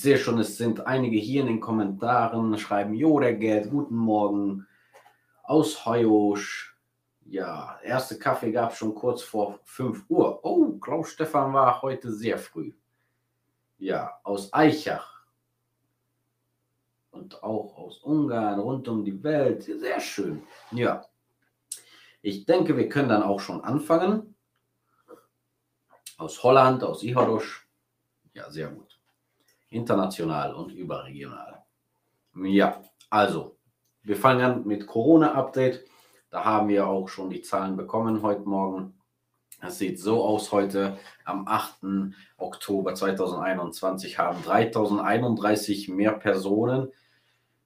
Sehe schon, es sind einige hier in den Kommentaren, schreiben, Jo, der Geld, guten Morgen, aus Heuosch. Ja, erste Kaffee gab es schon kurz vor 5 Uhr. Oh, Klaus Stefan war heute sehr früh. Ja, aus Eichach. Und auch aus Ungarn, rund um die Welt. Sehr schön. Ja. Ich denke, wir können dann auch schon anfangen. Aus Holland, aus Iharosch. Ja, sehr gut international und überregional. Ja, also, wir fangen an mit Corona-Update. Da haben wir auch schon die Zahlen bekommen heute Morgen. Es sieht so aus heute am 8. Oktober 2021 haben 3031 mehr Personen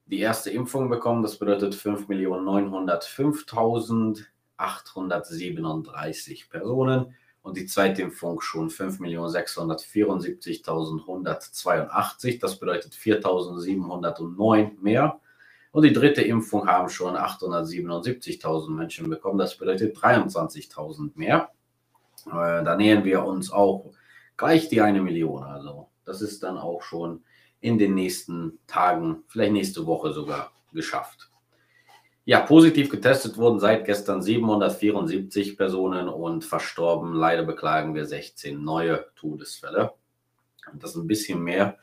die erste Impfung bekommen. Das bedeutet 5.905.837 Personen und die zweite Impfung schon 5.674.182. Das bedeutet 4.709 mehr. Und die dritte Impfung haben schon 877.000 Menschen bekommen. Das bedeutet 23.000 mehr. Äh, da nähern wir uns auch gleich die eine Million. Also das ist dann auch schon in den nächsten Tagen, vielleicht nächste Woche sogar geschafft. Ja, positiv getestet wurden seit gestern 774 Personen und verstorben. Leider beklagen wir 16 neue Todesfälle. Das ist ein bisschen mehr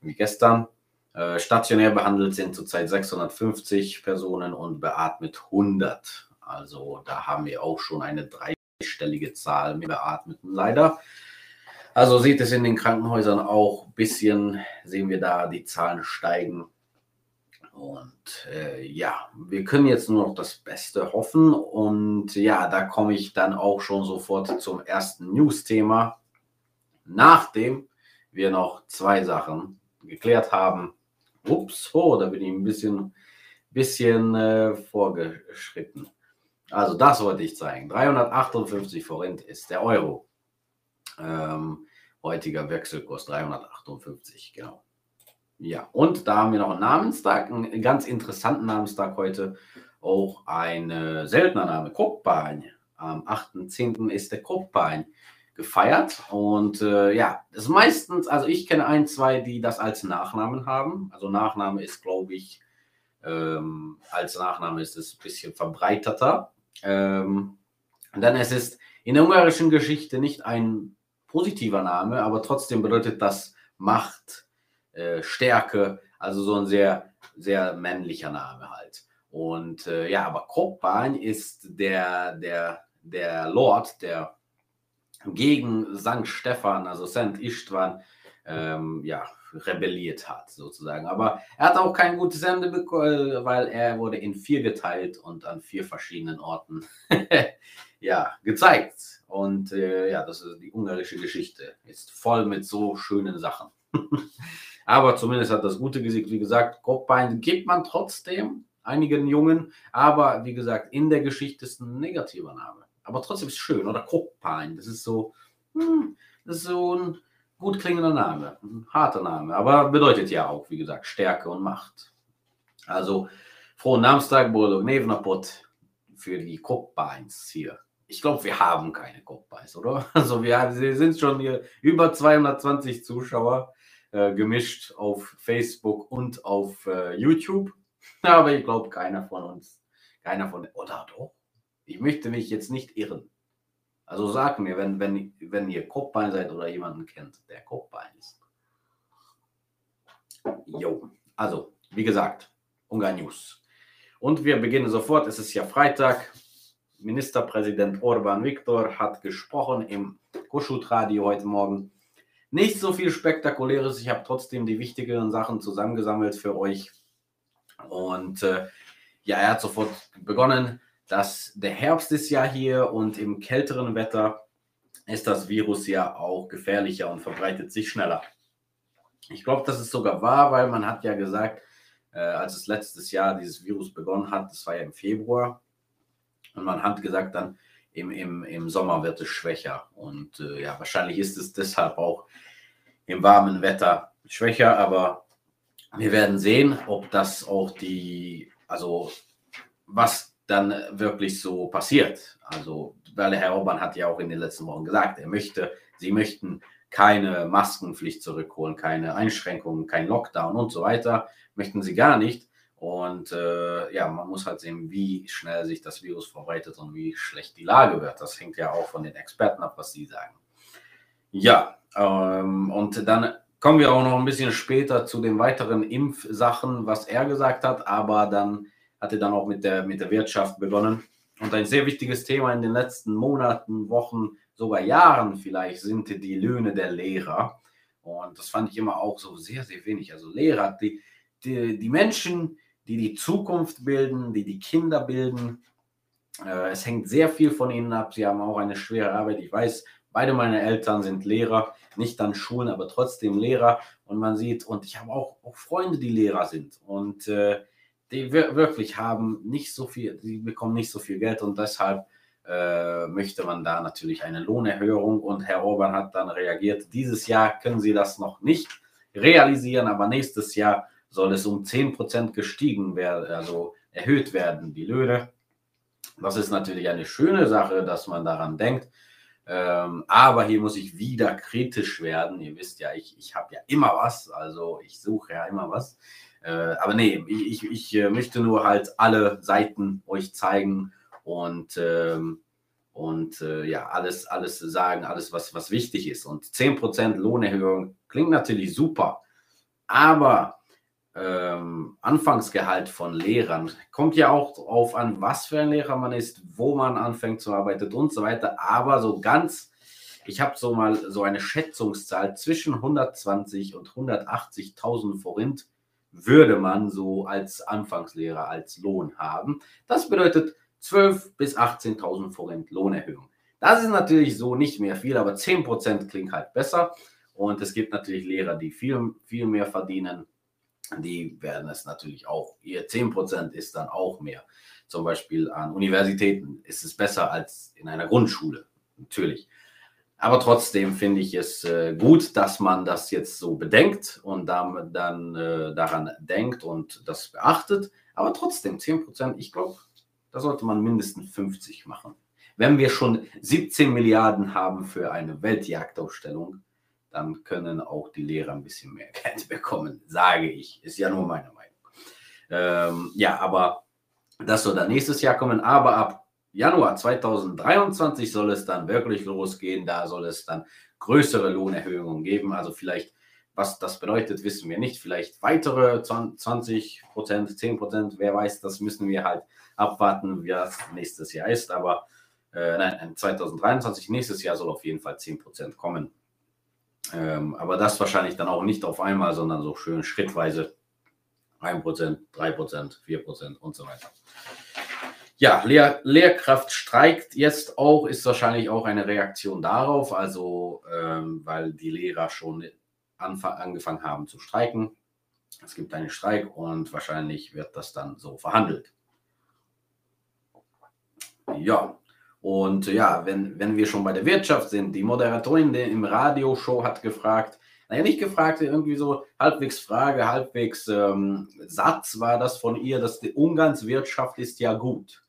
wie gestern. Äh, stationär behandelt sind zurzeit 650 Personen und beatmet 100. Also da haben wir auch schon eine dreistellige Zahl mit Beatmeten leider. Also sieht es in den Krankenhäusern auch ein bisschen, sehen wir da die Zahlen steigen. Und äh, ja, wir können jetzt nur noch das Beste hoffen. Und ja, da komme ich dann auch schon sofort zum ersten News-Thema. Nachdem wir noch zwei Sachen geklärt haben. Ups, oh, da bin ich ein bisschen, bisschen äh, vorgeschritten. Also das wollte ich zeigen. 358 Forint ist der Euro. Ähm, heutiger Wechselkurs 358, genau. Ja, und da haben wir noch einen Namenstag, einen ganz interessanten Namenstag heute. Auch ein seltener Name, Koppain. Am 8.10. ist der Koppain gefeiert. Und äh, ja, das ist meistens, also ich kenne ein, zwei, die das als Nachnamen haben. Also Nachname ist, glaube ich, ähm, als Nachname ist es ein bisschen verbreiterter. Ähm, dann es ist in der ungarischen Geschichte nicht ein positiver Name, aber trotzdem bedeutet das Macht, äh, Stärke, also so ein sehr, sehr männlicher Name halt. Und äh, ja, aber Koppan ist der, der, der Lord, der gegen St. Stephan, also St. Istvan, ähm, ja, rebelliert hat, sozusagen. Aber er hat auch kein gutes Ende bekommen, weil er wurde in vier geteilt und an vier verschiedenen Orten ja, gezeigt. Und äh, ja, das ist die ungarische Geschichte. Ist voll mit so schönen Sachen. Aber zumindest hat das Gute gesiegt. Wie gesagt, Kopfbein gibt man trotzdem einigen Jungen. Aber wie gesagt, in der Geschichte ist ein negativer Name. Aber trotzdem ist es schön. Oder Kopfbein. Das ist so, hm, das ist so ein gut klingender Name. Ein harter Name. Aber bedeutet ja auch, wie gesagt, Stärke und Macht. Also, frohen Namenstag, Bolognevnapot für die Kopfbeins hier. Ich glaube, wir haben keine Kopfbeins, oder? Also, wir sind schon hier über 220 Zuschauer äh, gemischt auf Facebook und auf äh, YouTube. Aber ich glaube, keiner von uns, keiner von, oder doch? Ich möchte mich jetzt nicht irren. Also sag mir, wenn, wenn, wenn ihr Kopfbein seid oder jemanden kennt, der Kopfbein ist. Jo, also, wie gesagt, Ungarn News. Und wir beginnen sofort. Es ist ja Freitag. Ministerpräsident Orban Viktor hat gesprochen im Kuschut-Radio heute Morgen. Nicht so viel Spektakuläres. Ich habe trotzdem die wichtigeren Sachen zusammengesammelt für euch. Und äh, ja, er hat sofort begonnen, dass der Herbst ist ja hier und im kälteren Wetter ist das Virus ja auch gefährlicher und verbreitet sich schneller. Ich glaube, das ist sogar wahr, weil man hat ja gesagt, äh, als es letztes Jahr dieses Virus begonnen hat, das war ja im Februar, und man hat gesagt dann, im, im, im Sommer wird es schwächer. Und äh, ja, wahrscheinlich ist es deshalb auch im warmen Wetter schwächer, aber wir werden sehen, ob das auch die, also was dann wirklich so passiert. Also, weil Herr Orban hat ja auch in den letzten Wochen gesagt, er möchte, sie möchten keine Maskenpflicht zurückholen, keine Einschränkungen, kein Lockdown und so weiter. Möchten sie gar nicht. Und äh, ja, man muss halt sehen, wie schnell sich das Virus verbreitet und wie schlecht die Lage wird. Das hängt ja auch von den Experten ab, was sie sagen. Ja, ähm, und dann kommen wir auch noch ein bisschen später zu den weiteren Impfsachen, was er gesagt hat, aber dann hat er dann auch mit der, mit der Wirtschaft begonnen. Und ein sehr wichtiges Thema in den letzten Monaten, Wochen, sogar Jahren vielleicht, sind die Löhne der Lehrer. Und das fand ich immer auch so sehr, sehr wenig. Also Lehrer, die, die, die Menschen, die die Zukunft bilden, die die Kinder bilden. Äh, es hängt sehr viel von ihnen ab. Sie haben auch eine schwere Arbeit. Ich weiß, beide meine Eltern sind Lehrer, nicht an Schulen, aber trotzdem Lehrer. Und man sieht, und ich habe auch, auch Freunde, die Lehrer sind. Und äh, die wirklich haben nicht so viel, die bekommen nicht so viel Geld und deshalb äh, möchte man da natürlich eine Lohnerhöhung. Und Herr Orban hat dann reagiert, dieses Jahr können Sie das noch nicht realisieren, aber nächstes Jahr soll es um 10% gestiegen werden, also erhöht werden, die Löhne. Das ist natürlich eine schöne Sache, dass man daran denkt. Ähm, aber hier muss ich wieder kritisch werden. Ihr wisst ja, ich, ich habe ja immer was, also ich suche ja immer was. Äh, aber nee, ich, ich, ich äh, möchte nur halt alle Seiten euch zeigen und, ähm, und äh, ja, alles, alles sagen, alles, was, was wichtig ist. Und 10% Lohnerhöhung klingt natürlich super, aber ähm, Anfangsgehalt von Lehrern. Kommt ja auch darauf an, was für ein Lehrer man ist, wo man anfängt zu arbeiten und so weiter. Aber so ganz, ich habe so mal so eine Schätzungszahl zwischen 120 und 180.000 Forint würde man so als Anfangslehrer als Lohn haben. Das bedeutet 12 bis 18.000 Forint Lohnerhöhung. Das ist natürlich so nicht mehr viel, aber 10% klingt halt besser. Und es gibt natürlich Lehrer, die viel, viel mehr verdienen die werden es natürlich auch. Ihr 10% ist dann auch mehr. Zum Beispiel an Universitäten ist es besser als in einer Grundschule, natürlich. Aber trotzdem finde ich es äh, gut, dass man das jetzt so bedenkt und damit dann äh, daran denkt und das beachtet. Aber trotzdem 10%, ich glaube, da sollte man mindestens 50 machen. Wenn wir schon 17 Milliarden haben für eine Weltjagdausstellung, dann können auch die Lehrer ein bisschen mehr Geld bekommen, sage ich. Ist ja nur meine Meinung. Ähm, ja, aber das soll dann nächstes Jahr kommen. Aber ab Januar 2023 soll es dann wirklich losgehen. Da soll es dann größere Lohnerhöhungen geben. Also vielleicht, was das bedeutet, wissen wir nicht. Vielleicht weitere 20 Prozent, 10 Prozent, wer weiß, das müssen wir halt abwarten, wie das nächstes Jahr ist. Aber äh, nein, 2023, nächstes Jahr soll auf jeden Fall 10 Prozent kommen. Ähm, aber das wahrscheinlich dann auch nicht auf einmal, sondern so schön schrittweise 1%, 3%, 4% und so weiter. Ja, Lehr Lehrkraft streikt jetzt auch, ist wahrscheinlich auch eine Reaktion darauf, also ähm, weil die Lehrer schon angefangen haben zu streiken. Es gibt einen Streik und wahrscheinlich wird das dann so verhandelt. Ja, und ja, wenn, wenn wir schon bei der Wirtschaft sind, die Moderatorin im Radioshow hat gefragt, naja, nicht gefragt, irgendwie so halbwegs Frage, halbwegs ähm, Satz war das von ihr, dass die Ungarns Wirtschaft ist ja gut.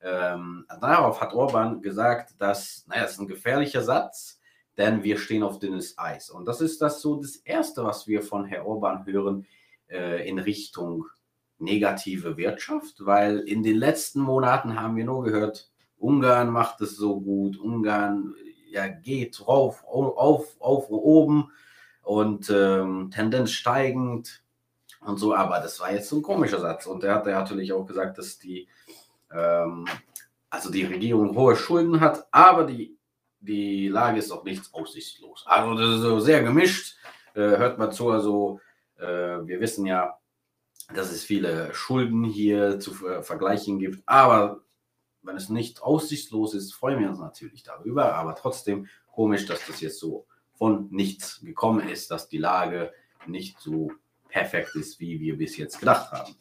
Ähm, darauf hat Orban gesagt, dass, naja, das ist ein gefährlicher Satz, denn wir stehen auf dünnes Eis. Und das ist das so das Erste, was wir von Herrn Orban hören äh, in Richtung negative Wirtschaft, weil in den letzten Monaten haben wir nur gehört, Ungarn macht es so gut, Ungarn ja, geht rauf, auf, auf, oben und ähm, Tendenz steigend und so, aber das war jetzt so ein komischer Satz. Und er hat ja natürlich auch gesagt, dass die, ähm, also die Regierung hohe Schulden hat, aber die, die Lage ist auch nicht aussichtslos. Also das ist so sehr gemischt. Äh, hört mal zu, also äh, wir wissen ja, dass es viele Schulden hier zu vergleichen gibt, aber wenn es nicht aussichtslos ist, freuen wir uns natürlich darüber. Aber trotzdem komisch, dass das jetzt so von nichts gekommen ist, dass die Lage nicht so perfekt ist, wie wir bis jetzt gedacht haben.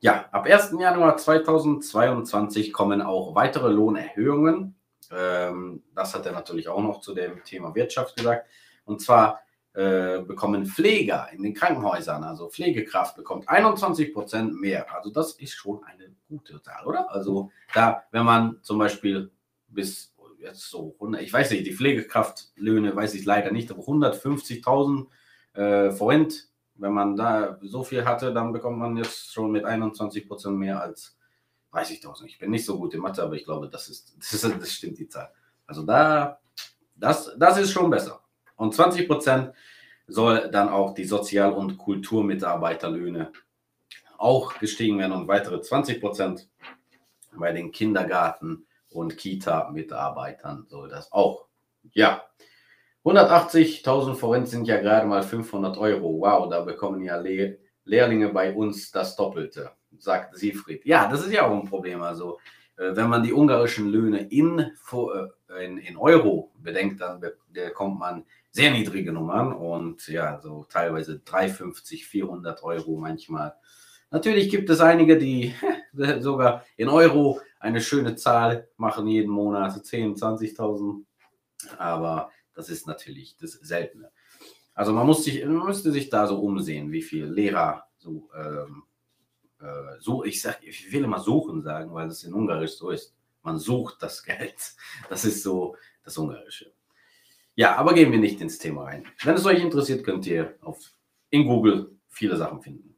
Ja, ab 1. Januar 2022 kommen auch weitere Lohnerhöhungen. Ähm, das hat er natürlich auch noch zu dem Thema Wirtschaft gesagt. Und zwar äh, bekommen Pfleger in den Krankenhäusern, also Pflegekraft bekommt 21 Prozent mehr. Also das ist schon eine gute Zahl, oder? Also da, wenn man zum Beispiel bis jetzt so 100, ich weiß nicht, die Pflegekraftlöhne weiß ich leider nicht, aber 150.000 äh, Forint, wenn man da so viel hatte, dann bekommt man jetzt schon mit 21 Prozent mehr als 30.000. Ich bin nicht so gut in Mathe, aber ich glaube, das ist, das, ist, das stimmt die Zahl. Also da, das, das ist schon besser. Und 20 Prozent soll dann auch die Sozial- und Kulturmitarbeiterlöhne auch gestiegen werden und weitere 20 Prozent bei den Kindergarten- und Kita-Mitarbeitern soll das auch. Ja, 180.000 Forint sind ja gerade mal 500 Euro. Wow, da bekommen ja Le Lehrlinge bei uns das Doppelte, sagt Siegfried. Ja, das ist ja auch ein Problem. Also, äh, wenn man die ungarischen Löhne in, äh, in, in Euro bedenkt, dann bekommt man sehr niedrige Nummern und ja, so teilweise 350, 400 Euro manchmal. Natürlich gibt es einige, die sogar in Euro eine schöne Zahl machen jeden Monat, 10, 20.000. Aber das ist natürlich das Seltene. Also man, muss sich, man müsste sich da so umsehen, wie viel Lehrer so, ähm, äh, so ich, sag, ich will immer suchen sagen, weil das in Ungarisch so ist. Man sucht das Geld. Das ist so das Ungarische. Ja, aber gehen wir nicht ins Thema rein. Wenn es euch interessiert, könnt ihr auf, in Google viele Sachen finden.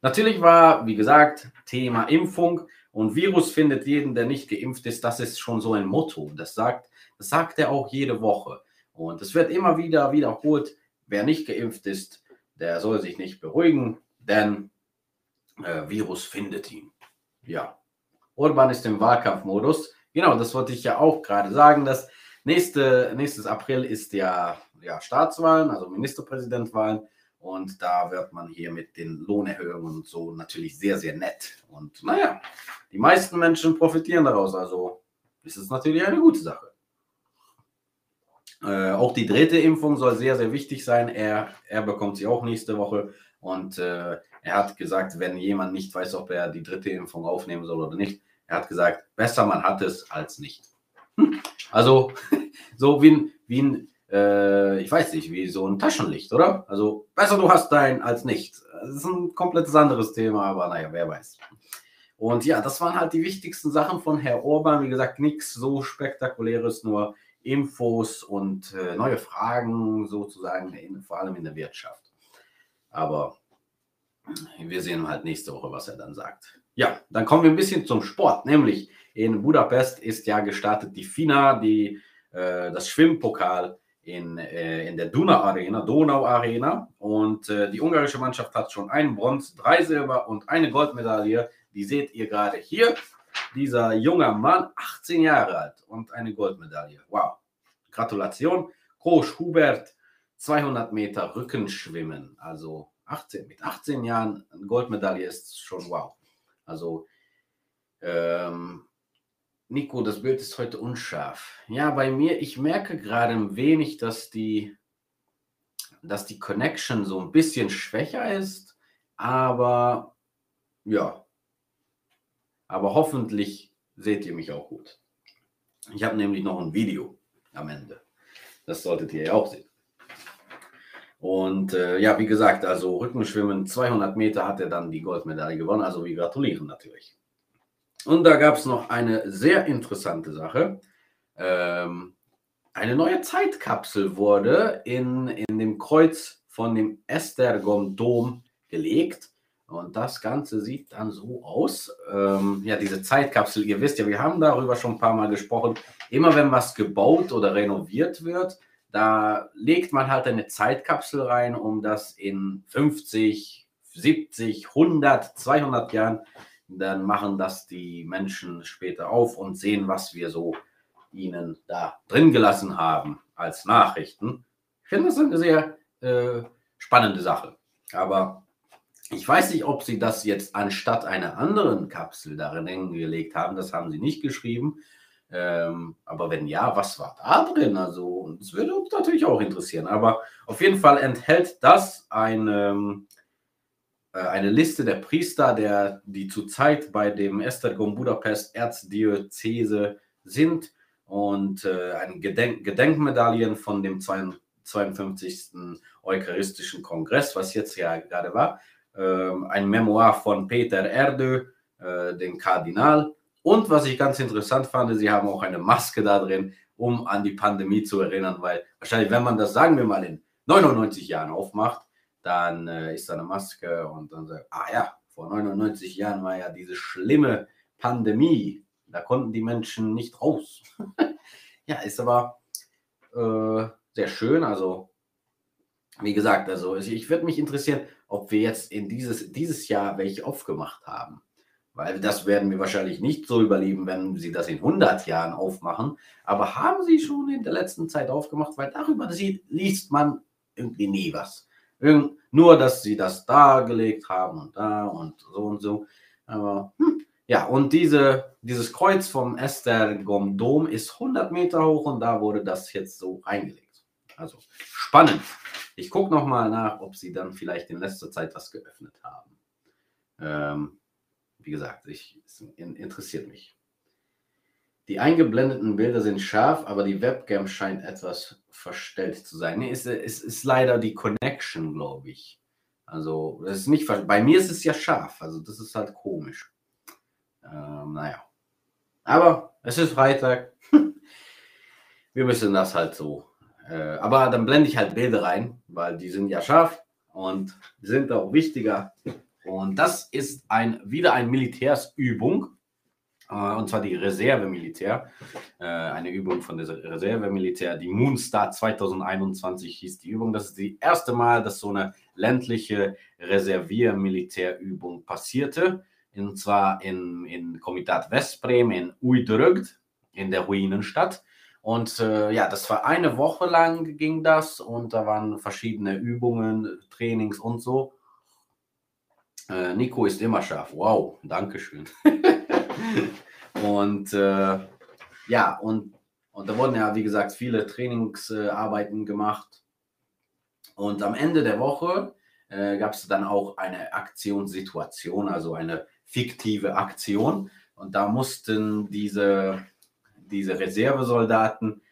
Natürlich war, wie gesagt, Thema Impfung und Virus findet jeden, der nicht geimpft ist. Das ist schon so ein Motto. Das sagt, das sagt er auch jede Woche. Und es wird immer wieder wiederholt, wer nicht geimpft ist, der soll sich nicht beruhigen, denn äh, Virus findet ihn. Ja. Orban ist im Wahlkampfmodus. Genau, das wollte ich ja auch gerade sagen, dass nächste, nächstes April ist ja, ja Staatswahlen, also Ministerpräsidentwahlen. Und da wird man hier mit den Lohnerhöhungen und so natürlich sehr, sehr nett. Und naja, die meisten Menschen profitieren daraus. Also ist es natürlich eine gute Sache. Äh, auch die dritte Impfung soll sehr, sehr wichtig sein. Er, er bekommt sie auch nächste Woche. Und äh, er hat gesagt, wenn jemand nicht weiß, ob er die dritte Impfung aufnehmen soll oder nicht, er hat gesagt, besser man hat es als nicht. Also so wie ein, wie ein äh, ich weiß nicht, wie so ein Taschenlicht, oder? Also besser du hast dein als nicht. Das ist ein komplettes anderes Thema, aber naja, wer weiß. Und ja, das waren halt die wichtigsten Sachen von Herr Orban. Wie gesagt, nichts so spektakuläres, nur Infos und äh, neue Fragen sozusagen, in, vor allem in der Wirtschaft. Aber wir sehen halt nächste Woche, was er dann sagt. Ja, dann kommen wir ein bisschen zum Sport, nämlich in Budapest ist ja gestartet die FINA, die, äh, das Schwimmpokal in, äh, in der Duna Arena, Donau Arena. Und äh, die ungarische Mannschaft hat schon einen Bronze, drei Silber und eine Goldmedaille. Die seht ihr gerade hier dieser junge Mann, 18 Jahre alt und eine Goldmedaille. Wow. Gratulation. Groß Hubert, 200 Meter Rückenschwimmen. Also 18, mit 18 Jahren eine Goldmedaille ist schon wow. Also, ähm, Nico, das Bild ist heute unscharf. Ja, bei mir, ich merke gerade ein wenig, dass die, dass die Connection so ein bisschen schwächer ist, aber ja, aber hoffentlich seht ihr mich auch gut. Ich habe nämlich noch ein Video am Ende. Das solltet ihr ja auch sehen. Und äh, ja, wie gesagt, also Rückenschwimmen, 200 Meter hat er dann die Goldmedaille gewonnen. Also wir gratulieren natürlich. Und da gab es noch eine sehr interessante Sache. Ähm, eine neue Zeitkapsel wurde in, in dem Kreuz von dem Estergom-Dom gelegt. Und das Ganze sieht dann so aus. Ähm, ja, diese Zeitkapsel, ihr wisst ja, wir haben darüber schon ein paar Mal gesprochen. Immer wenn was gebaut oder renoviert wird, da legt man halt eine Zeitkapsel rein, um das in 50, 70, 100, 200 Jahren, dann machen das die Menschen später auf und sehen, was wir so ihnen da drin gelassen haben als Nachrichten. Ich finde das eine sehr äh, spannende Sache. Aber ich weiß nicht, ob sie das jetzt anstatt einer anderen Kapsel darin hingelegt haben. Das haben sie nicht geschrieben. Ähm, aber wenn ja, was war da drin? Also, das würde uns natürlich auch interessieren. Aber auf jeden Fall enthält das eine, äh, eine Liste der Priester, der, die zurzeit bei dem Estergom Budapest Erzdiözese sind und äh, ein Gedenk Gedenkmedaillen von dem 52. Eucharistischen Kongress, was jetzt ja gerade war ähm, ein Memoir von Peter Erdő, äh, dem Kardinal. Und was ich ganz interessant fand, sie haben auch eine Maske da drin um an die Pandemie zu erinnern, weil wahrscheinlich, wenn man das, sagen wir mal, in 99 Jahren aufmacht, dann äh, ist da eine Maske und dann sagt, ah ja, vor 99 Jahren war ja diese schlimme Pandemie. Da konnten die Menschen nicht raus. ja, ist aber äh, sehr schön. Also, wie gesagt, also ich würde mich interessieren, ob wir jetzt in dieses, dieses Jahr welche aufgemacht haben. Weil das werden wir wahrscheinlich nicht so überleben, wenn sie das in 100 Jahren aufmachen. Aber haben sie schon in der letzten Zeit aufgemacht, weil darüber sieht, liest man irgendwie nie was. Nur, dass sie das dargelegt haben und da und so und so. Aber hm, ja, und diese, dieses Kreuz vom Estergom Dom ist 100 Meter hoch und da wurde das jetzt so reingelegt. Also spannend. Ich gucke nochmal nach, ob sie dann vielleicht in letzter Zeit was geöffnet haben. Ähm, wie gesagt, ich, es interessiert mich. Die eingeblendeten Bilder sind scharf, aber die Webcam scheint etwas verstellt zu sein. Nee, es, es ist leider die Connection, glaube ich. Also, das ist nicht, bei mir ist es ja scharf, also das ist halt komisch. Ähm, naja. Aber es ist Freitag. Wir müssen das halt so. Äh, aber dann blende ich halt Bilder rein, weil die sind ja scharf und sind auch wichtiger. Und das ist ein, wieder eine Militärsübung. Äh, und zwar die Reserve-Militär. Äh, eine Übung von der Reserve-Militär. Die Moonstar 2021 hieß die Übung. Das ist das erste Mal, dass so eine ländliche Reservier-Militärübung passierte und zwar in, in Komitat Westbrem in Uidrögd, in der Ruinenstadt. Und äh, ja, das war eine Woche lang ging das und da waren verschiedene Übungen, Trainings und so. Äh, Nico ist immer scharf. Wow, Dankeschön. und äh, ja, und, und da wurden ja, wie gesagt, viele Trainingsarbeiten gemacht. Und am Ende der Woche äh, gab es dann auch eine Aktionssituation, also eine fiktive Aktion. Und da mussten diese, diese Reservesoldaten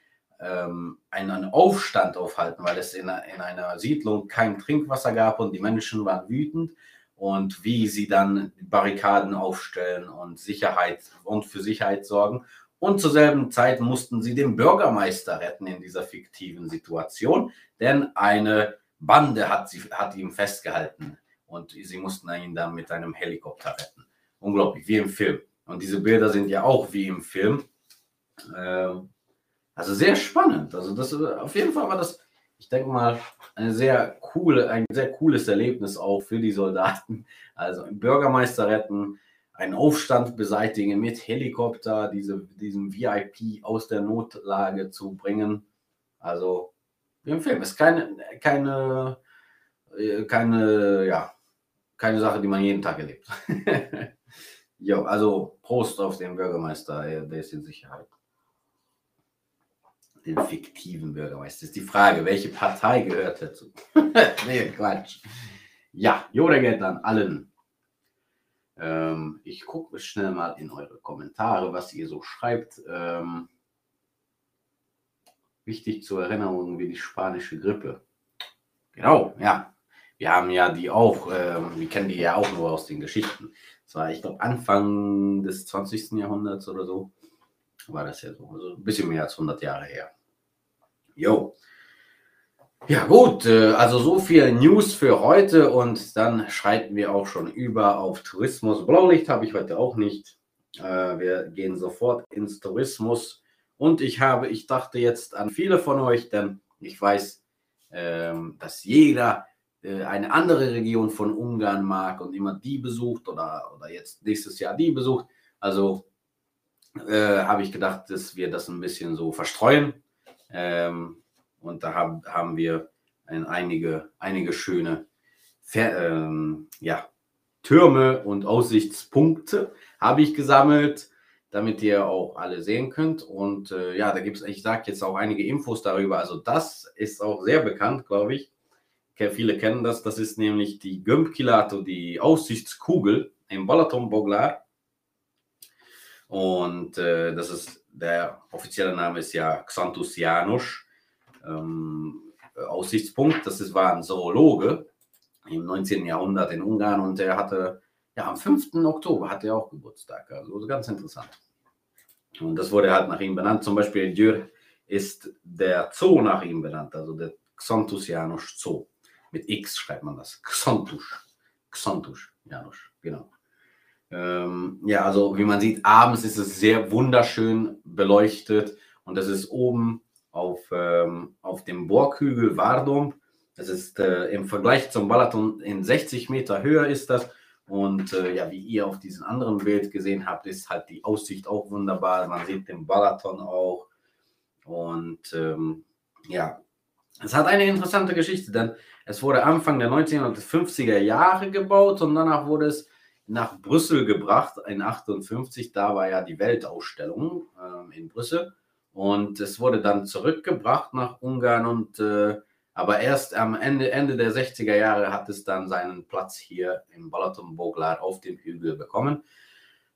ähm, einen Aufstand aufhalten, weil es in, in einer Siedlung kein Trinkwasser gab und die Menschen waren wütend. Und wie sie dann Barrikaden aufstellen und Sicherheit und für Sicherheit sorgen. Und zur selben Zeit mussten sie den Bürgermeister retten in dieser fiktiven Situation, denn eine Bande hat, sie, hat ihn festgehalten und sie mussten ihn dann mit einem Helikopter retten unglaublich, wie im Film. Und diese Bilder sind ja auch wie im Film. Ähm, also sehr spannend. Also das auf jeden Fall war das, ich denke mal, eine sehr coole, ein sehr cooles Erlebnis auch für die Soldaten. Also einen Bürgermeister retten, einen Aufstand beseitigen mit Helikopter, diese, diesen VIP aus der Notlage zu bringen. Also wie im Film. Ist keine, keine, äh, keine, ja, keine Sache, die man jeden Tag erlebt. Ja, also Prost auf den Bürgermeister, der ist in Sicherheit. Den fiktiven Bürgermeister. Das ist die Frage, welche Partei gehört dazu? nee, Quatsch. Ja, Yoda geht an allen. Ähm, ich gucke schnell mal in eure Kommentare, was ihr so schreibt. Ähm, wichtig zur Erinnerung wie die spanische Grippe. Genau, ja. Wir haben ja die auch, äh, wir kennen die ja auch nur aus den Geschichten. Das war, ich glaube, Anfang des 20. Jahrhunderts oder so war das ja so. Also ein bisschen mehr als 100 Jahre her. Jo. Ja gut, äh, also so viel News für heute und dann schreiten wir auch schon über auf Tourismus. Blaulicht habe ich heute auch nicht. Äh, wir gehen sofort ins Tourismus und ich habe, ich dachte jetzt an viele von euch, denn ich weiß, ähm, dass jeder äh, eine andere Region von Ungarn mag und immer die besucht oder, oder jetzt nächstes Jahr die besucht. Also habe ich gedacht, dass wir das ein bisschen so verstreuen. Ähm, und da haben, haben wir ein, einige, einige schöne Ver, ähm, ja, Türme und Aussichtspunkte habe ich gesammelt, damit ihr auch alle sehen könnt. Und äh, ja, da gibt es, ich sage jetzt auch einige Infos darüber. Also das ist auch sehr bekannt, glaube ich. Viele kennen das. Das ist nämlich die Gömbkilato, die Aussichtskugel im Balaton Boglar. Und äh, das ist der offizielle Name ist ja Xanthus Janusz. Ähm, Aussichtspunkt. Das ist, war ein Zoologe im 19. Jahrhundert in Ungarn und der hatte, ja, am 5. Oktober hatte er auch Geburtstag. Also ganz interessant. Und das wurde halt nach ihm benannt. Zum Beispiel Dürr ist der Zoo nach ihm benannt, also der Xontus Janusz Zoo. Mit X schreibt man das. Xontus. Xontus Janusz, genau. Ähm, ja, also wie man sieht, abends ist es sehr wunderschön beleuchtet und das ist oben auf, ähm, auf dem Burghügel Wardum. Das ist äh, im Vergleich zum Balaton in 60 Meter höher ist das. Und äh, ja, wie ihr auf diesem anderen Bild gesehen habt, ist halt die Aussicht auch wunderbar. Man sieht den Balaton auch. Und ähm, ja, es hat eine interessante Geschichte, denn es wurde Anfang der 1950er Jahre gebaut und danach wurde es nach Brüssel gebracht in 58. Da war ja die Weltausstellung äh, in Brüssel und es wurde dann zurückgebracht nach Ungarn und äh, aber erst am Ende, Ende der 60er Jahre hat es dann seinen Platz hier im Balaton Boglar auf dem Hügel bekommen.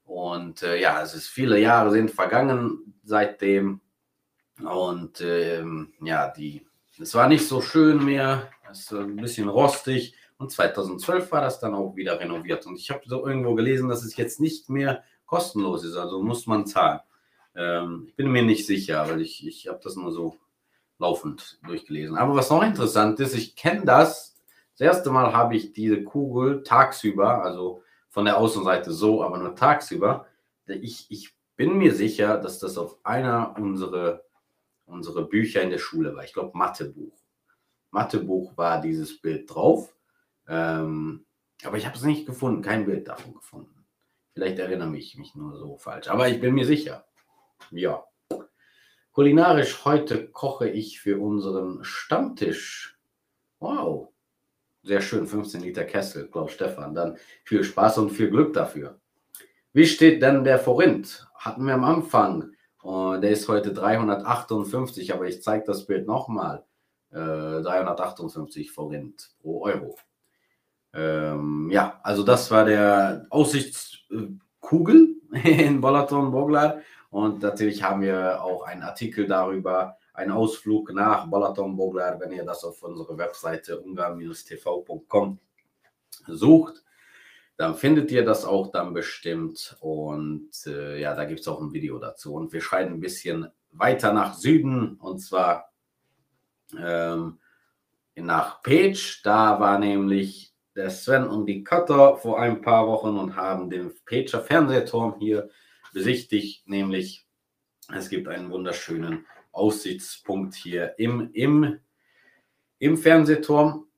Und äh, ja, es ist viele Jahre sind vergangen seitdem. Und ähm, ja, die, es war nicht so schön mehr, es ist ein bisschen rostig. Und 2012 war das dann auch wieder renoviert. Und ich habe so irgendwo gelesen, dass es jetzt nicht mehr kostenlos ist, also muss man zahlen. Ähm, ich bin mir nicht sicher, weil ich, ich habe das nur so laufend durchgelesen. Aber was noch interessant ist, ich kenne das. Das erste Mal habe ich diese Kugel tagsüber, also von der Außenseite so, aber nur tagsüber. Ich, ich bin mir sicher, dass das auf einer unserer, unserer Bücher in der Schule war. Ich glaube, Mathebuch. Mathebuch war dieses Bild drauf. Ähm, aber ich habe es nicht gefunden, kein Bild davon gefunden. Vielleicht erinnere ich mich nur so falsch. Aber ich bin mir sicher. Ja. Kulinarisch heute koche ich für unseren Stammtisch. Wow. Sehr schön, 15 Liter Kessel, Klaus Stefan. Dann viel Spaß und viel Glück dafür. Wie steht denn der Forint? Hatten wir am Anfang. Uh, der ist heute 358, aber ich zeige das Bild nochmal. Äh, 358 Forint pro Euro. Ähm, ja, also das war der Aussichtskugel in Bolaton Boglar. Und natürlich haben wir auch einen Artikel darüber, einen Ausflug nach Balaton Boglar, wenn ihr das auf unserer Webseite ungarn-tv.com sucht. Dann findet ihr das auch dann bestimmt. Und äh, ja, da gibt es auch ein Video dazu. Und wir schreiten ein bisschen weiter nach Süden und zwar ähm, nach Page. Da war nämlich der Sven und die Cutter vor ein paar Wochen und haben den Pager Fernsehturm hier besichtigt, nämlich es gibt einen wunderschönen Aussichtspunkt hier im, im, im Fernsehturm.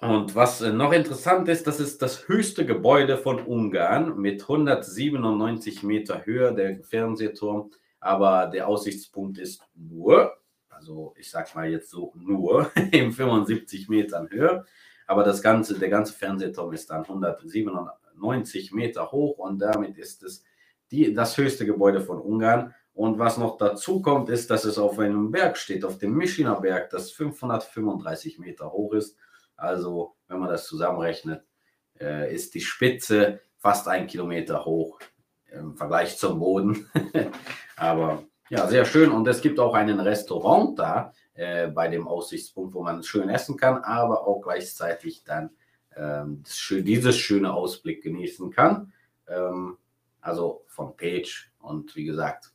Und was noch interessant ist, das ist das höchste Gebäude von Ungarn mit 197 Meter Höhe, der Fernsehturm. Aber der Aussichtspunkt ist nur, also ich sag mal jetzt so nur, in 75 Metern Höhe. Aber das ganze, der ganze Fernsehturm ist dann 197 Meter hoch und damit ist es die, das höchste Gebäude von Ungarn. Und was noch dazu kommt, ist, dass es auf einem Berg steht, auf dem Mischiner Berg, das 535 Meter hoch ist. Also, wenn man das zusammenrechnet, äh, ist die Spitze fast ein Kilometer hoch im Vergleich zum Boden. Aber ja, sehr schön. Und es gibt auch einen Restaurant da äh, bei dem Aussichtspunkt, wo man schön essen kann, aber auch gleichzeitig dann ähm, dieses schöne Ausblick genießen kann. Ähm, also von Page. Und wie gesagt,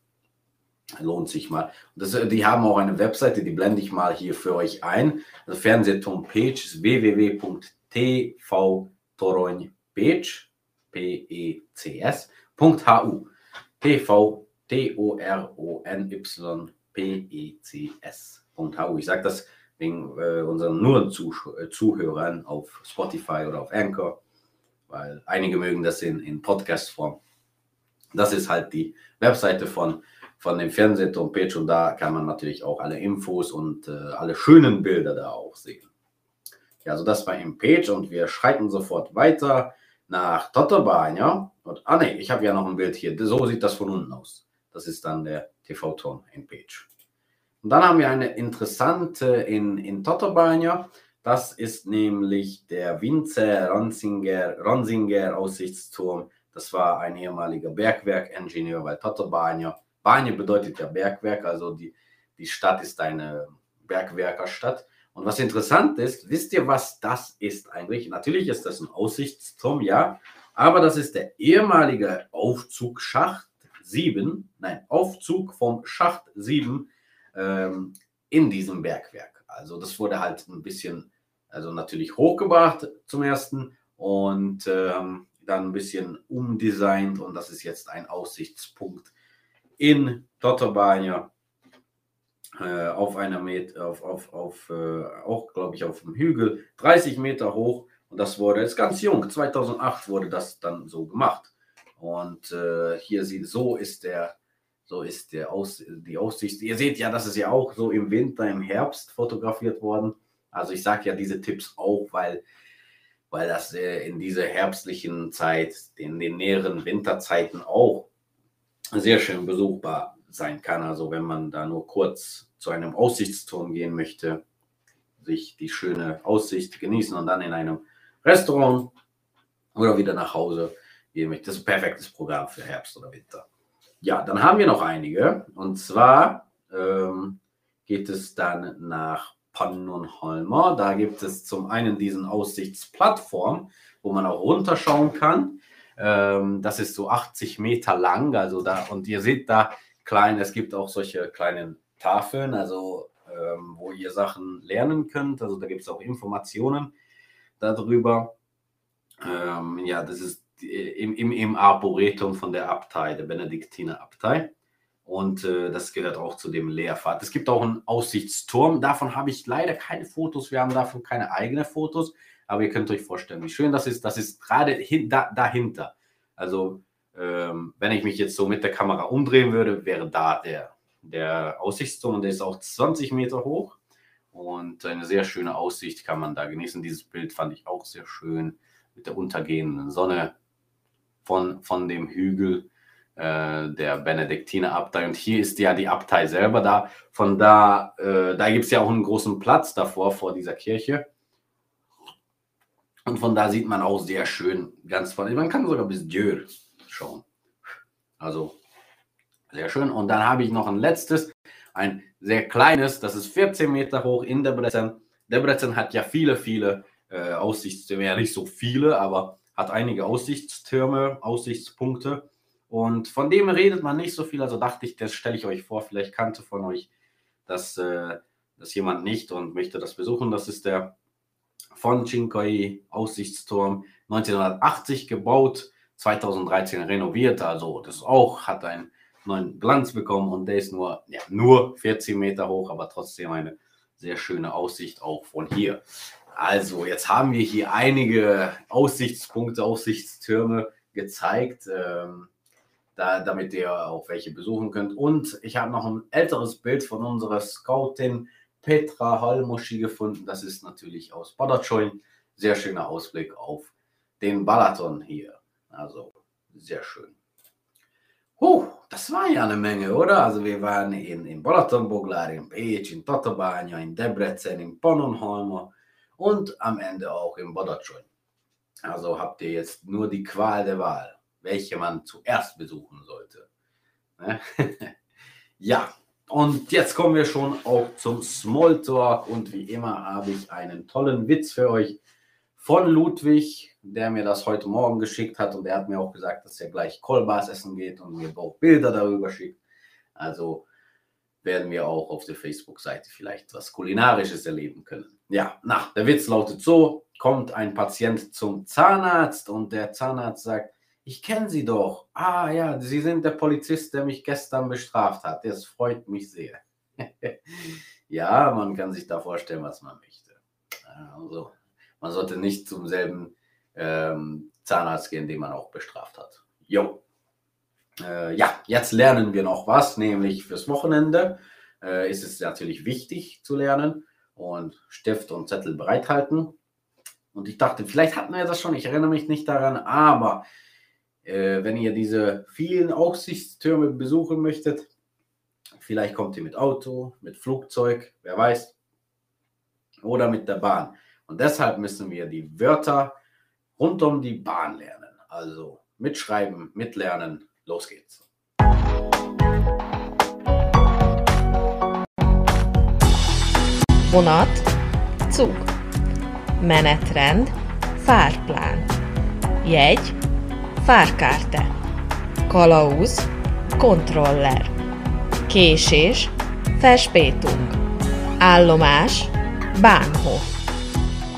lohnt sich mal. Das, die haben auch eine Webseite, die blende ich mal hier für euch ein. Also Fernsehturm Page ist www.tvtoronpage, P-E-C-S.hu. TV, T-O-R-O-N-Y-P-E-C-S.hu. Ich sage das wegen äh, unseren nur Zuh äh, Zuhörern auf Spotify oder auf Anchor, weil einige mögen das in, in Podcast-Form. Das ist halt die Webseite von, von dem Fernsehturm-Page und da kann man natürlich auch alle Infos und äh, alle schönen Bilder da auch sehen. Ja, also das war im Page und wir schreiten sofort weiter nach Totterbania. Und, ah ne, ich habe ja noch ein Bild hier. So sieht das von unten aus. Das ist dann der TV-Turm im Page. Und dann haben wir eine interessante in, in Totterbania. Das ist nämlich der Winzer Ronsinger, Ronsinger Aussichtsturm das war ein ehemaliger Bergwerkingenieur bei Toto Banja. Banja bedeutet ja Bergwerk, also die, die Stadt ist eine Bergwerkerstadt. Und was interessant ist, wisst ihr, was das ist eigentlich? Natürlich ist das ein Aussichtsturm, ja, aber das ist der ehemalige Aufzugschacht 7, nein, Aufzug vom Schacht 7 ähm, in diesem Bergwerk. Also das wurde halt ein bisschen, also natürlich hochgebracht zum ersten und ähm, dann ein bisschen umdesignt und das ist jetzt ein Aussichtspunkt in Totobania äh, auf einer Meter, auf, auf, auf äh, auch glaube ich auf dem Hügel, 30 Meter hoch und das wurde jetzt ganz jung, 2008 wurde das dann so gemacht und äh, hier sieht, so ist der, so ist der Aus, die Aussicht. Ihr seht ja, das ist ja auch so im Winter, im Herbst fotografiert worden. Also ich sage ja diese Tipps auch, weil weil das äh, in dieser herbstlichen Zeit, in den näheren Winterzeiten auch sehr schön besuchbar sein kann. Also wenn man da nur kurz zu einem Aussichtsturm gehen möchte, sich die schöne Aussicht genießen und dann in einem Restaurant oder wieder nach Hause gehen möchte. Das ist ein perfektes Programm für Herbst oder Winter. Ja, dann haben wir noch einige. Und zwar ähm, geht es dann nach Pannonhalma. Da gibt es zum einen diesen Aussichtsplattform, wo man auch runterschauen kann. Ähm, das ist so 80 Meter lang, also da, und ihr seht da klein, es gibt auch solche kleinen Tafeln, also ähm, wo ihr Sachen lernen könnt. Also da gibt es auch Informationen darüber. Ähm, ja, das ist im, im, im Arboretum von der Abtei, der Benediktiner Abtei. Und äh, das gehört auch zu dem Leerfahrt. Es gibt auch einen Aussichtsturm. Davon habe ich leider keine Fotos. Wir haben davon keine eigenen Fotos. Aber ihr könnt euch vorstellen, wie schön das ist. Das ist gerade da, dahinter. Also, ähm, wenn ich mich jetzt so mit der Kamera umdrehen würde, wäre da der, der Aussichtsturm. Und der ist auch 20 Meter hoch. Und eine sehr schöne Aussicht kann man da genießen. Dieses Bild fand ich auch sehr schön mit der untergehenden Sonne von, von dem Hügel. Äh, der Benediktinerabtei. Und hier ist ja die Abtei selber da. Von da, äh, da gibt es ja auch einen großen Platz davor, vor dieser Kirche. Und von da sieht man auch sehr schön ganz von, man kann sogar bis Dürr schauen. Also sehr schön. Und dann habe ich noch ein letztes, ein sehr kleines, das ist 14 Meter hoch in Debrecen. Debrecen hat ja viele, viele äh, Aussichtstürme, ja nicht so viele, aber hat einige Aussichtstürme, Aussichtspunkte. Und von dem redet man nicht so viel. Also dachte ich, das stelle ich euch vor. Vielleicht kannte von euch das, äh, das jemand nicht und möchte das besuchen. Das ist der von Chinkoi Aussichtsturm 1980 gebaut, 2013 renoviert. Also das auch hat einen neuen Glanz bekommen und der ist nur, ja, nur 14 Meter hoch, aber trotzdem eine sehr schöne Aussicht auch von hier. Also jetzt haben wir hier einige Aussichtspunkte, Aussichtstürme gezeigt. Ähm, da, damit ihr auch welche besuchen könnt. Und ich habe noch ein älteres Bild von unserer Scoutin Petra Halmoschi gefunden. Das ist natürlich aus Badajoin. Sehr schöner Ausblick auf den Balaton hier. Also sehr schön. Oh, das war ja eine Menge, oder? Also wir waren in, in Balaton, Boglar, in Pécs, in Tatabánya, in Debrecen, in Pannonhalma und am Ende auch in Badajoin. Also habt ihr jetzt nur die Qual der Wahl welche man zuerst besuchen sollte. Ne? ja, und jetzt kommen wir schon auch zum Smalltalk und wie immer habe ich einen tollen Witz für euch von Ludwig, der mir das heute Morgen geschickt hat und er hat mir auch gesagt, dass er gleich Kolbas essen geht und mir auch Bilder darüber schickt. Also werden wir auch auf der Facebook-Seite vielleicht was Kulinarisches erleben können. Ja, na, der Witz lautet so, kommt ein Patient zum Zahnarzt und der Zahnarzt sagt, ich kenne Sie doch. Ah ja, Sie sind der Polizist, der mich gestern bestraft hat. Das freut mich sehr. ja, man kann sich da vorstellen, was man möchte. Also, man sollte nicht zum selben ähm, Zahnarzt gehen, den man auch bestraft hat. Jo. Äh, ja, jetzt lernen wir noch was, nämlich fürs Wochenende äh, ist es natürlich wichtig zu lernen und Stift und Zettel bereithalten. Und ich dachte, vielleicht hatten wir das schon, ich erinnere mich nicht daran, aber äh, wenn ihr diese vielen Aussichtstürme besuchen möchtet, vielleicht kommt ihr mit Auto, mit Flugzeug, wer weiß, oder mit der Bahn. Und deshalb müssen wir die Wörter rund um die Bahn lernen. Also mitschreiben, mitlernen, los geht's. Vonat, Zug, Menetrend, Fahrplan, jegy, Fárkárte Kalauz Kontroller Késés Verspätung. Állomás, Bahnhof.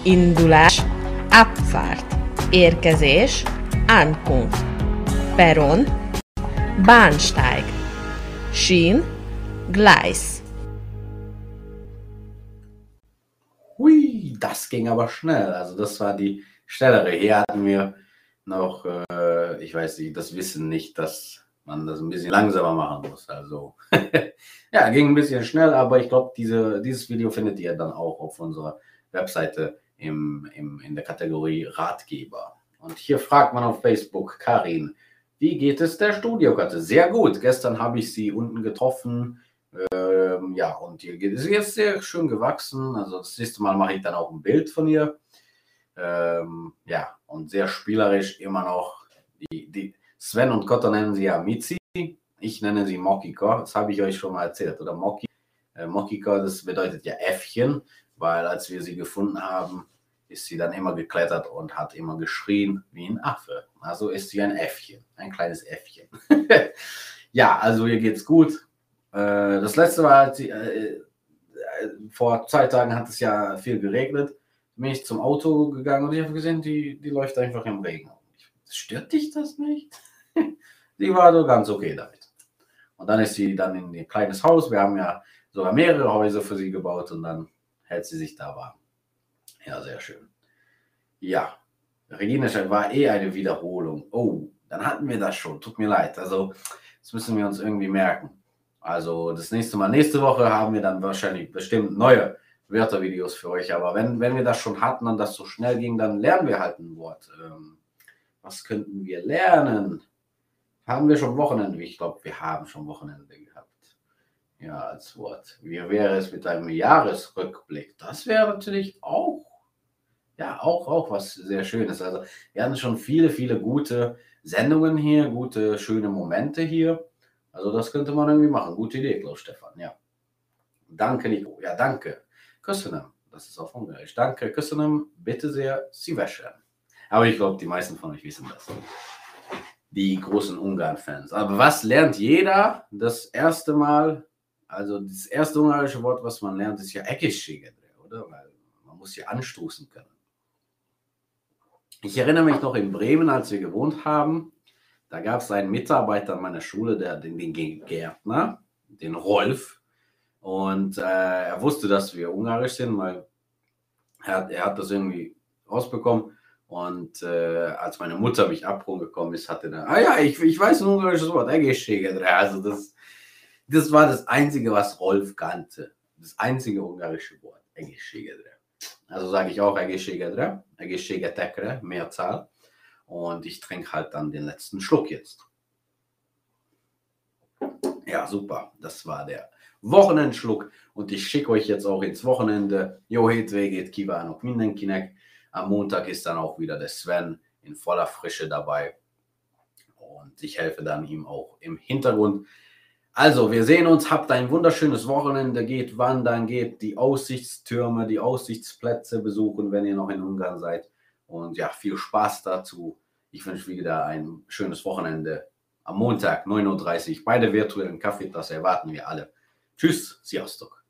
Indulás, Abfahrt. Érkezés, Ankunft. Perron, Bahnsteig. Schien, Gleis. Hui, das ging aber schnell. Also das war die schnellere. Hier hatten wir noch, äh, ich weiß nicht, das Wissen nicht, dass man das ein bisschen langsamer machen muss. Also ja, ging ein bisschen schnell, aber ich glaube, diese, dieses Video findet ihr dann auch auf unserer Webseite im, im, in der Kategorie Ratgeber. Und hier fragt man auf Facebook Karin, wie geht es der Studiokarte? Sehr gut. Gestern habe ich sie unten getroffen. Ähm, ja, und ihr geht es jetzt sehr schön gewachsen. Also das nächste Mal mache ich dann auch ein Bild von ihr. Ähm, ja, und sehr spielerisch immer noch. Die, die Sven und Kotter nennen sie ja Mitzi. Ich nenne sie Mokiko. Das habe ich euch schon mal erzählt. Oder Moki. Äh, Mokiko, das bedeutet ja Äffchen, weil als wir sie gefunden haben, ist sie dann immer geklettert und hat immer geschrien wie ein Affe. Also ist sie ein Äffchen, ein kleines Äffchen. ja, also ihr geht's gut. Äh, das letzte war, als sie, äh, äh, vor zwei Tagen hat es ja viel geregnet. Bin ich zum Auto gegangen und ich habe gesehen, die, die läuft einfach im Regen. Stört dich das nicht? die war so ganz okay damit. Und dann ist sie dann in ein kleines Haus. Wir haben ja sogar mehrere Häuser für sie gebaut und dann hält sie sich da warm. Ja, sehr schön. Ja, Regina war eh eine Wiederholung. Oh, dann hatten wir das schon. Tut mir leid. Also, das müssen wir uns irgendwie merken. Also, das nächste Mal, nächste Woche haben wir dann wahrscheinlich bestimmt neue Wörtervideos für euch. Aber wenn, wenn wir das schon hatten und das so schnell ging, dann lernen wir halt ein Wort. Ähm, was könnten wir lernen? Haben wir schon Wochenende? Ich glaube, wir haben schon Wochenende gehabt. Ja, als Wort. Wie wäre es mit einem Jahresrückblick? Das wäre natürlich auch ja, auch, auch was sehr Schönes. Also wir hatten schon viele, viele gute Sendungen hier, gute, schöne Momente hier. Also das könnte man irgendwie machen. Gute Idee, Klaus Stefan, ja. Danke, Nico. Ja, danke. Köszönöm. Das ist auf Ungarisch. Danke, Köszönöm. Bitte sehr, Szívesen. Aber ich glaube, die meisten von euch wissen das. Die großen Ungarn-Fans. Aber was lernt jeder das erste Mal? Also das erste ungarische Wort, was man lernt, ist ja Egészségedre, oder? Weil man muss ja anstoßen können. Ich erinnere mich noch in Bremen, als wir gewohnt haben, da gab es einen Mitarbeiter an meiner Schule, der, den, den Gärtner, den Rolf. Und äh, er wusste, dass wir ungarisch sind, weil er, er hat das irgendwie rausbekommen. Und äh, als meine Mutter mich abholen gekommen ist, hatte er, ah ja, ich, ich weiß ein ungarisches Wort, Also das, das war das Einzige, was Rolf kannte. Das einzige ungarische Wort, Egészségedre. Also sage ich auch Egészségedre, Egészségetekre, Mehrzahl. Und ich trinke halt dann den letzten Schluck jetzt. Ja, super. Das war der Wochenendschluck. Und ich schicke euch jetzt auch ins Wochenende. Jó hétvégét kívánok mindenkinek. Am Montag ist dann auch wieder der Sven in voller Frische dabei. Und ich helfe dann ihm auch im Hintergrund. Also, wir sehen uns. Habt ein wunderschönes Wochenende. Geht wandern, geht die Aussichtstürme, die Aussichtsplätze besuchen, wenn ihr noch in Ungarn seid. Und ja, viel Spaß dazu. Ich wünsche wieder ein schönes Wochenende. Am Montag, 9.30 Uhr, bei der virtuellen Kaffeetasse erwarten wir alle. Tschüss, Sziasztok!